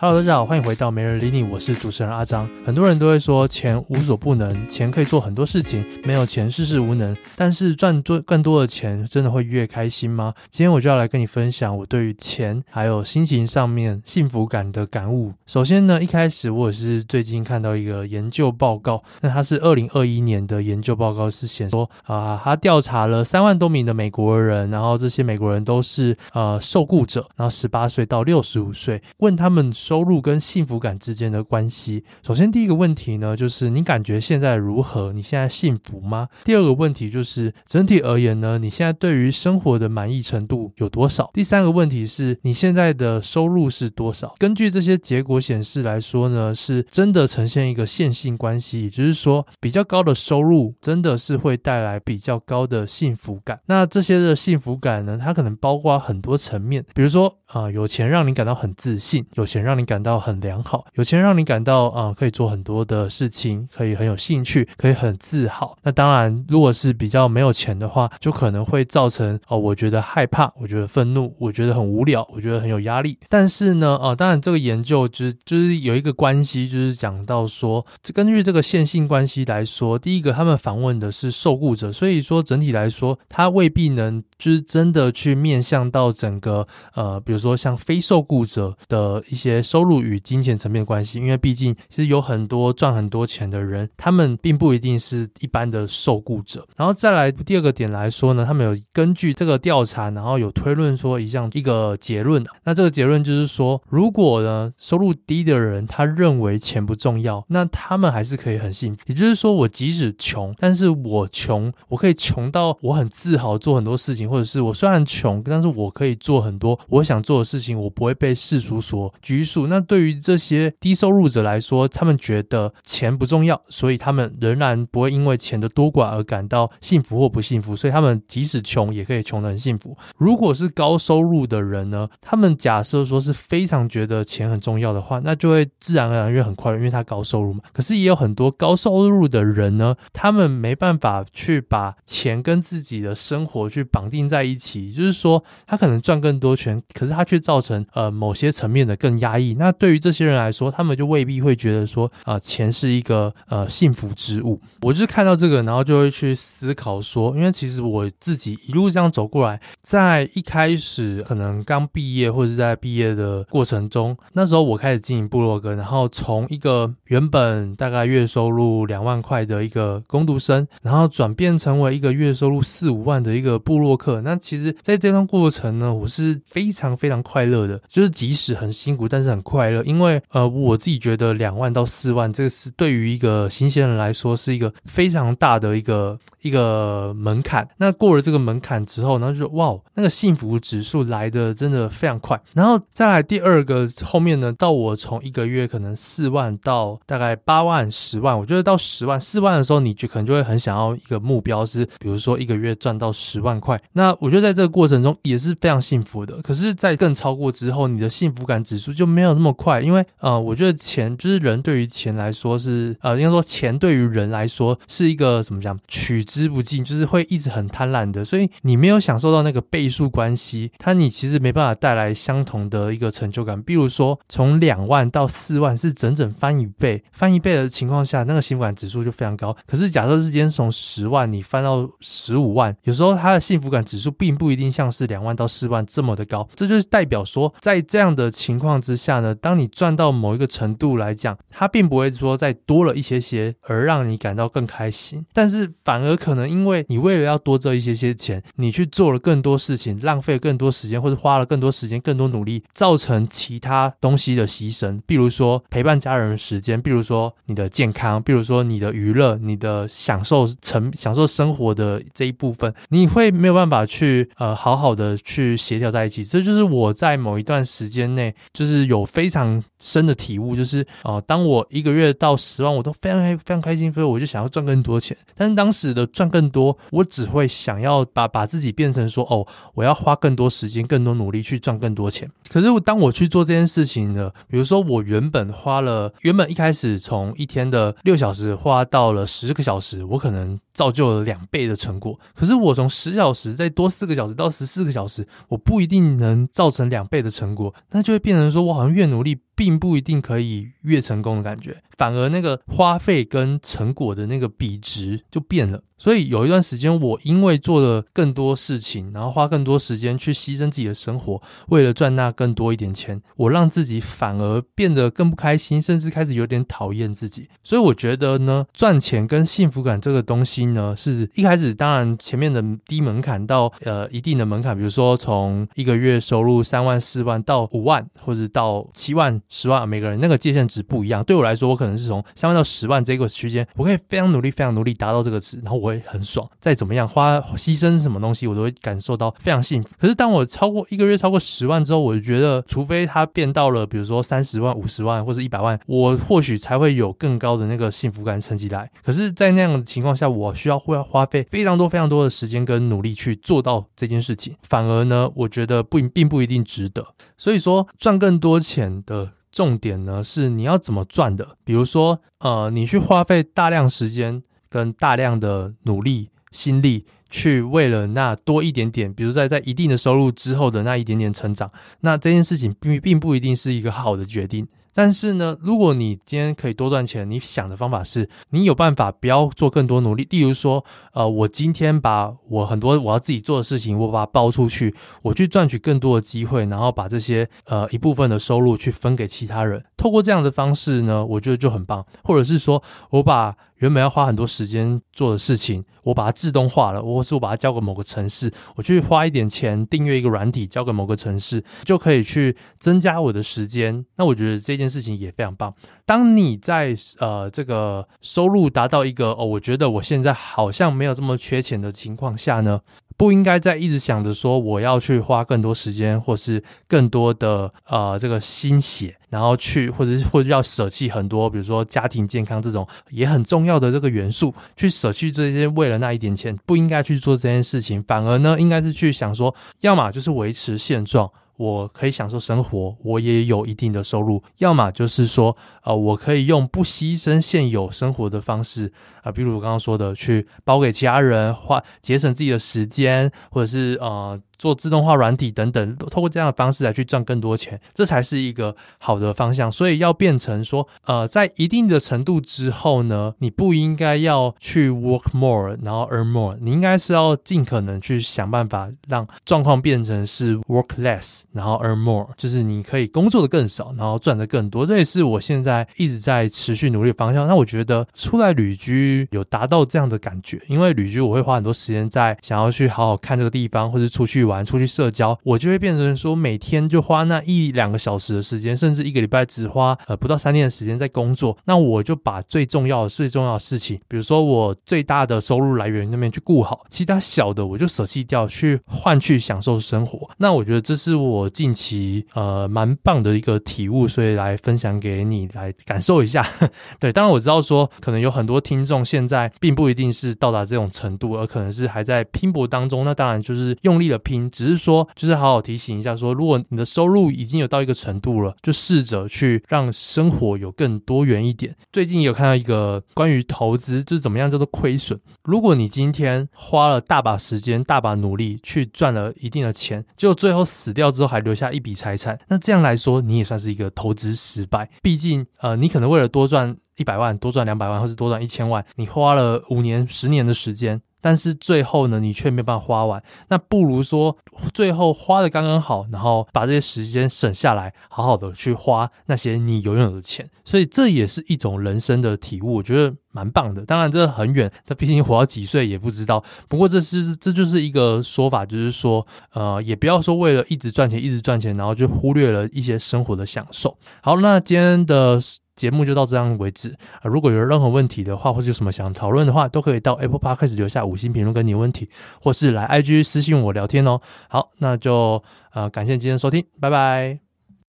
Hello，大家好，欢迎回到没人理你，我是主持人阿张。很多人都会说钱无所不能，钱可以做很多事情，没有钱事事无能。但是赚多更多的钱，真的会越开心吗？今天我就要来跟你分享我对于钱还有心情上面幸福感的感悟。首先呢，一开始我也是最近看到一个研究报告，那它是二零二一年的研究报告，是显说啊，他调查了三万多名的美国人，然后这些美国人都是呃受雇者，然后十八岁到六十五岁，问他们。收入跟幸福感之间的关系。首先，第一个问题呢，就是你感觉现在如何？你现在幸福吗？第二个问题就是整体而言呢，你现在对于生活的满意程度有多少？第三个问题是你现在的收入是多少？根据这些结果显示来说呢，是真的呈现一个线性关系，也就是说，比较高的收入真的是会带来比较高的幸福感。那这些的幸福感呢，它可能包括很多层面，比如说啊、有钱让你感到很自信，有钱让你感到很良好，有钱让你感到啊、呃，可以做很多的事情，可以很有兴趣，可以很自豪。那当然，如果是比较没有钱的话，就可能会造成哦、我觉得害怕，我觉得愤怒，我觉得很无聊，我觉得很有压力。但是呢，啊、当然这个研究就是就是有一个关系，就是讲到说，根据这个线性关系来说，第一个他们访问的是受雇者，所以说整体来说，他未必能就是真的去面向到整个呃，比如说像非受雇者的一些。收入与金钱层面的关系，因为毕竟其实有很多赚很多钱的人，他们并不一定是一般的受雇者。然后再来第二个点来说呢，他们有根据这个调查，然后有推论说一项一个结论。那这个结论就是说，如果呢收入低的人他认为钱不重要，那他们还是可以很幸福。也就是说，我即使穷，但是我穷，我可以穷到我很自豪做很多事情，或者是我虽然穷，但是我可以做很多我想做的事情，我不会被世俗所拘束。那对于这些低收入者来说，他们觉得钱不重要，所以他们仍然不会因为钱的多寡而感到幸福或不幸福，所以他们即使穷也可以穷得很幸福。如果是高收入的人呢，他们假设说是非常觉得钱很重要的话，那就会自然而然越很快乐，因为他高收入嘛。可是也有很多高收入的人呢，他们没办法去把钱跟自己的生活去绑定在一起，就是说他可能赚更多钱，可是他却造成呃某些层面的更压抑。那对于这些人来说，他们就未必会觉得说啊、呃，钱是一个呃幸福之物。我就是看到这个，然后就会去思考说，因为其实我自己一路这样走过来，在一开始可能刚毕业或者是在毕业的过程中，那时候我开始经营部落格，然后从一个原本大概月收入两万块的一个工读生，然后转变成为一个月收入四五万的一个部落客。那其实在这段过程呢，我是非常非常快乐的，就是即使很辛苦，但是很快乐，因为呃，我自己觉得两万到四万，这个是对于一个新鲜人来说是一个非常大的一个一个门槛。那过了这个门槛之后，然后就哇，那个幸福指数来的真的非常快。然后再来第二个后面呢，到我从一个月可能四万到大概八万、十万，我觉得到十万、四万的时候，你就可能就会很想要一个目标是，比如说一个月赚到十万块。那我觉得在这个过程中也是非常幸福的。可是，在更超过之后，你的幸福感指数就。没有那么快，因为呃，我觉得钱就是人对于钱来说是呃，应该说钱对于人来说是一个怎么讲，取之不尽，就是会一直很贪婪的，所以你没有享受到那个倍数关系，它你其实没办法带来相同的一个成就感。比如说从两万到四万是整整翻一倍，翻一倍的情况下，那个幸福感指数就非常高。可是假设之间从十万你翻到十五万，有时候它的幸福感指数并不一定像是两万到四万这么的高，这就是代表说在这样的情况之下。下呢当你赚到某一个程度来讲，它并不会说再多了一些些而让你感到更开心，但是反而可能因为你为了要多这一些些钱，你去做了更多事情，浪费更多时间，或者花了更多时间、更多努力，造成其他东西的牺牲，比如说陪伴家人的时间，比如说你的健康，比如说你的娱乐、你的享受成享受生活的这一部分，你会没有办法去呃好好的去协调在一起。这就是我在某一段时间内就是有。我非常深的体悟就是，哦、呃，当我一个月到十万，我都非常非常开心，所以我就想要赚更多钱。但是当时的赚更多，我只会想要把把自己变成说，哦，我要花更多时间、更多努力去赚更多钱。可是当我去做这件事情呢，比如说我原本花了，原本一开始从一天的六小时花到了十个小时，我可能造就了两倍的成果。可是我从十小时再多四个小时到十四个小时，我不一定能造成两倍的成果，那就会变成说我好像越努力并不一定可以越成功的感觉，反而那个花费跟成果的那个比值就变了。所以有一段时间，我因为做了更多事情，然后花更多时间去牺牲自己的生活，为了赚那更多一点钱，我让自己反而变得更不开心，甚至开始有点讨厌自己。所以我觉得呢，赚钱跟幸福感这个东西呢，是一开始当然前面的低门槛到呃一定的门槛，比如说从一个月收入三万、四万到五万，或者到七万、十万，每个人那个界限值不一样。对我来说，我可能是从三万到十万这个区间，我可以非常努力、非常努力达到这个值，然后我。会很爽，再怎么样花牺牲什么东西，我都会感受到非常幸福。可是当我超过一个月超过十万之后，我就觉得，除非它变到了比如说三十万、五十万或者一百万，我或许才会有更高的那个幸福感层级来。可是，在那样的情况下，我需要会要花费非常多非常多的时间跟努力去做到这件事情，反而呢，我觉得不并不一定值得。所以说，赚更多钱的。重点呢是你要怎么赚的，比如说，呃，你去花费大量时间跟大量的努力心力，去为了那多一点点，比如在在一定的收入之后的那一点点成长，那这件事情并并不一定是一个好的决定。但是呢，如果你今天可以多赚钱，你想的方法是，你有办法不要做更多努力。例如说，呃，我今天把我很多我要自己做的事情，我把它包出去，我去赚取更多的机会，然后把这些呃一部分的收入去分给其他人。透过这样的方式呢，我觉得就很棒。或者是说我把原本要花很多时间做的事情，我把它自动化了，或是我把它交给某个城市，我去花一点钱订阅一个软体，交给某个城市，就可以去增加我的时间。那我觉得这件事情也非常棒。当你在呃这个收入达到一个哦，我觉得我现在好像没有这么缺钱的情况下呢，不应该再一直想着说我要去花更多时间，或是更多的呃这个心血。然后去，或者是或者要舍弃很多，比如说家庭健康这种也很重要的这个元素，去舍弃这些，为了那一点钱，不应该去做这件事情。反而呢，应该是去想说，要么就是维持现状。我可以享受生活，我也有一定的收入。要么就是说，呃，我可以用不牺牲现有生活的方式，啊、比如我刚刚说的，去包给家人，花节省自己的时间，或者是呃做自动化软体等等，透过这样的方式来去赚更多钱，这才是一个好的方向。所以要变成说，呃，在一定的程度之后呢，你不应该要去 work more，然后 earn more，你应该是要尽可能去想办法让状况变成是 work less。然后 earn more，就是你可以工作的更少，然后赚的更多。这也是我现在一直在持续努力的方向。那我觉得出来旅居有达到这样的感觉，因为旅居我会花很多时间在想要去好好看这个地方，或者出去玩、出去社交，我就会变成说每天就花那一两个小时的时间，甚至一个礼拜只花呃不到三天的时间在工作。那我就把最重要的、最重要的事情，比如说我最大的收入来源那边去顾好，其他小的我就舍弃掉，去换去享受生活。那我觉得这是。我近期呃蛮棒的一个体悟，所以来分享给你来感受一下。对，当然我知道说可能有很多听众现在并不一定是到达这种程度，而可能是还在拼搏当中。那当然就是用力的拼，只是说就是好好提醒一下说，如果你的收入已经有到一个程度了，就试着去让生活有更多元一点。最近有看到一个关于投资，就是怎么样叫做亏损。如果你今天花了大把时间、大把努力去赚了一定的钱，就最后死掉之后。还留下一笔财产，那这样来说，你也算是一个投资失败。毕竟，呃，你可能为了多赚一百万、多赚两百万，或是多赚一千万，你花了五年、十年的时间。但是最后呢，你却没办法花完，那不如说最后花的刚刚好，然后把这些时间省下来，好好的去花那些你拥有的钱。所以这也是一种人生的体悟，我觉得蛮棒的。当然这很远，他毕竟活到几岁也不知道。不过这是这就是一个说法，就是说，呃，也不要说为了一直赚钱，一直赚钱，然后就忽略了一些生活的享受。好，那今天的。节目就到这样为止！如果有任何问题的话，或者有什么想讨论的话，都可以到 Apple Podcast 留下五星评论跟你问题，或是来 IG 私信我聊天哦。好，那就呃感谢今天收听，拜拜。